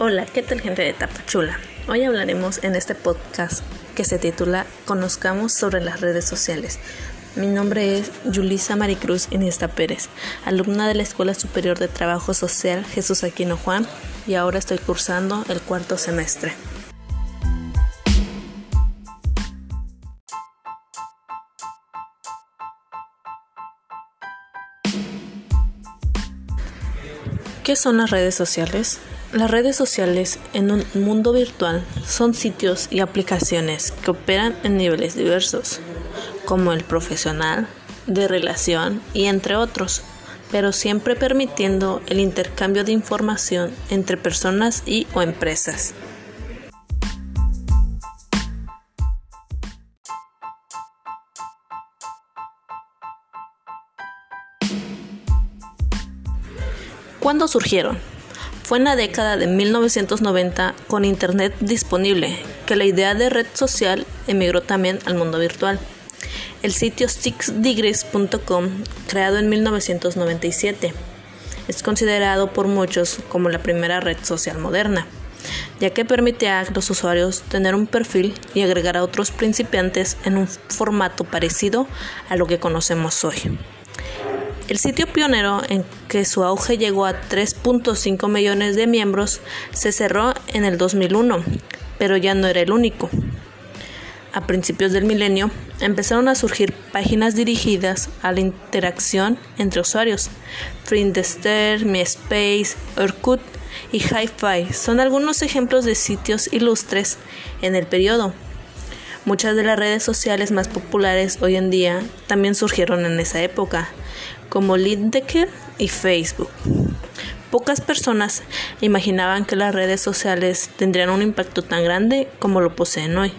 Hola, ¿qué tal gente de Tapachula? Hoy hablaremos en este podcast que se titula Conozcamos sobre las redes sociales. Mi nombre es Yulisa Maricruz Iniesta Pérez, alumna de la Escuela Superior de Trabajo Social Jesús Aquino Juan y ahora estoy cursando el cuarto semestre. ¿Qué son las redes sociales? Las redes sociales en un mundo virtual son sitios y aplicaciones que operan en niveles diversos, como el profesional, de relación y entre otros, pero siempre permitiendo el intercambio de información entre personas y o empresas. ¿Cuándo surgieron? Fue en la década de 1990 con Internet disponible que la idea de red social emigró también al mundo virtual. El sitio sixdegrees.com, creado en 1997, es considerado por muchos como la primera red social moderna, ya que permite a los usuarios tener un perfil y agregar a otros principiantes en un formato parecido a lo que conocemos hoy. El sitio pionero en que su auge llegó a 3.5 millones de miembros se cerró en el 2001, pero ya no era el único. A principios del milenio empezaron a surgir páginas dirigidas a la interacción entre usuarios. Friendster, MySpace, Orkut y HiFi son algunos ejemplos de sitios ilustres en el periodo. Muchas de las redes sociales más populares hoy en día también surgieron en esa época, como LinkedIn y Facebook. Pocas personas imaginaban que las redes sociales tendrían un impacto tan grande como lo poseen hoy,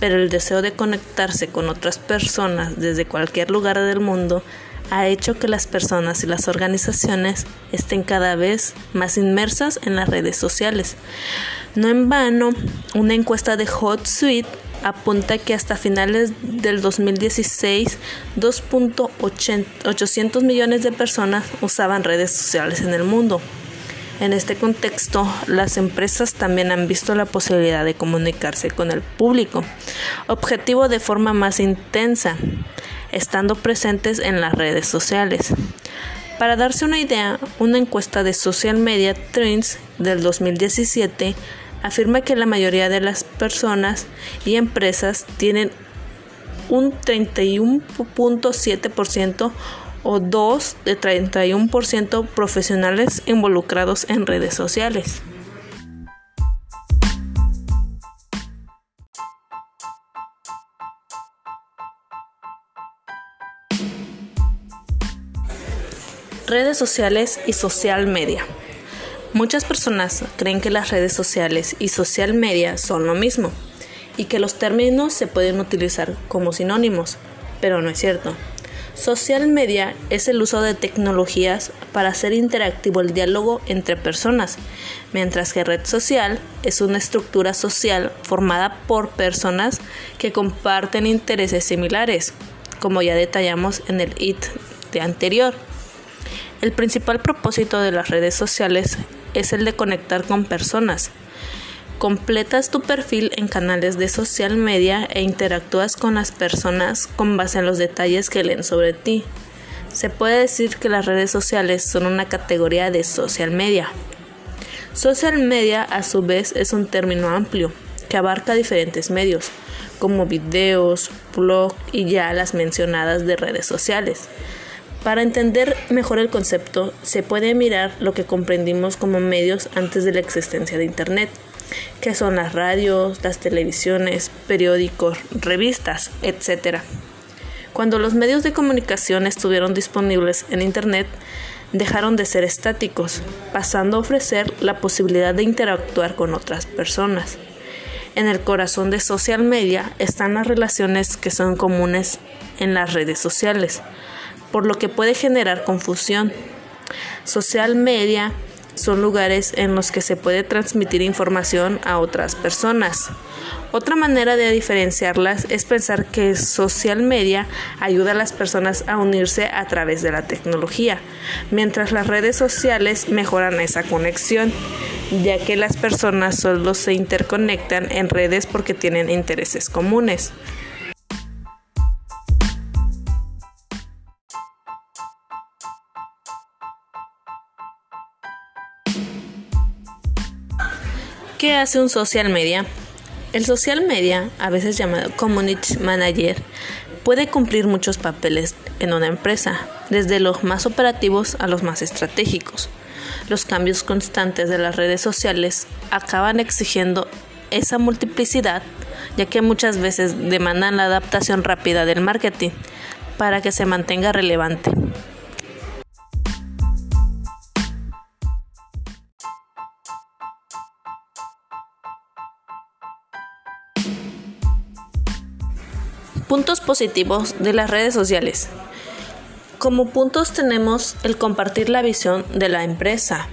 pero el deseo de conectarse con otras personas desde cualquier lugar del mundo ha hecho que las personas y las organizaciones estén cada vez más inmersas en las redes sociales. No en vano, una encuesta de HotSuite apunta que hasta finales del 2016 2.800 millones de personas usaban redes sociales en el mundo. En este contexto, las empresas también han visto la posibilidad de comunicarse con el público, objetivo de forma más intensa, estando presentes en las redes sociales. Para darse una idea, una encuesta de Social Media Trends del 2017 afirma que la mayoría de las personas y empresas tienen un 31.7% o dos de 31% profesionales involucrados en redes sociales. Redes sociales y social media. Muchas personas creen que las redes sociales y social media son lo mismo y que los términos se pueden utilizar como sinónimos, pero no es cierto. Social media es el uso de tecnologías para hacer interactivo el diálogo entre personas, mientras que red social es una estructura social formada por personas que comparten intereses similares, como ya detallamos en el IT de anterior. El principal propósito de las redes sociales es el de conectar con personas. Completas tu perfil en canales de social media e interactúas con las personas con base en los detalles que leen sobre ti. Se puede decir que las redes sociales son una categoría de social media. Social media a su vez es un término amplio que abarca diferentes medios, como videos, blog y ya las mencionadas de redes sociales. Para entender mejor el concepto, se puede mirar lo que comprendimos como medios antes de la existencia de Internet, que son las radios, las televisiones, periódicos, revistas, etc. Cuando los medios de comunicación estuvieron disponibles en Internet, dejaron de ser estáticos, pasando a ofrecer la posibilidad de interactuar con otras personas. En el corazón de social media están las relaciones que son comunes en las redes sociales, por lo que puede generar confusión. Social media son lugares en los que se puede transmitir información a otras personas. Otra manera de diferenciarlas es pensar que social media ayuda a las personas a unirse a través de la tecnología, mientras las redes sociales mejoran esa conexión, ya que las personas solo se interconectan en redes porque tienen intereses comunes. ¿Qué hace un social media? El social media, a veces llamado community manager, puede cumplir muchos papeles en una empresa, desde los más operativos a los más estratégicos. Los cambios constantes de las redes sociales acaban exigiendo esa multiplicidad, ya que muchas veces demandan la adaptación rápida del marketing para que se mantenga relevante. Puntos positivos de las redes sociales. Como puntos tenemos el compartir la visión de la empresa,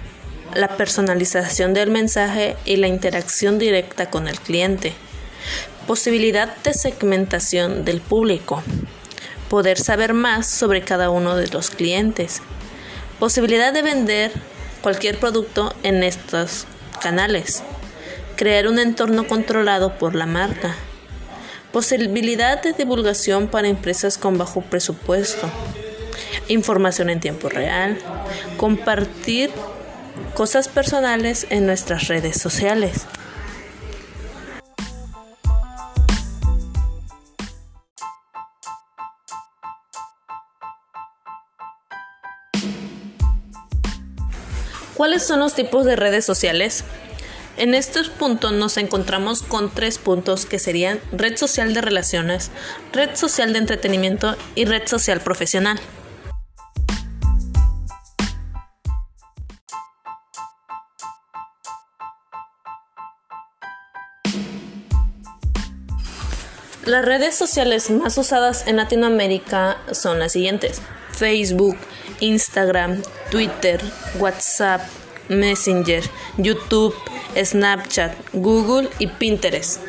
la personalización del mensaje y la interacción directa con el cliente, posibilidad de segmentación del público, poder saber más sobre cada uno de los clientes, posibilidad de vender cualquier producto en estos canales, crear un entorno controlado por la marca, Posibilidad de divulgación para empresas con bajo presupuesto. Información en tiempo real. Compartir cosas personales en nuestras redes sociales. ¿Cuáles son los tipos de redes sociales? En estos puntos nos encontramos con tres puntos que serían red social de relaciones, red social de entretenimiento y red social profesional. Las redes sociales más usadas en Latinoamérica son las siguientes. Facebook, Instagram, Twitter, WhatsApp, Messenger, YouTube, Snapchat, Google y Pinterest.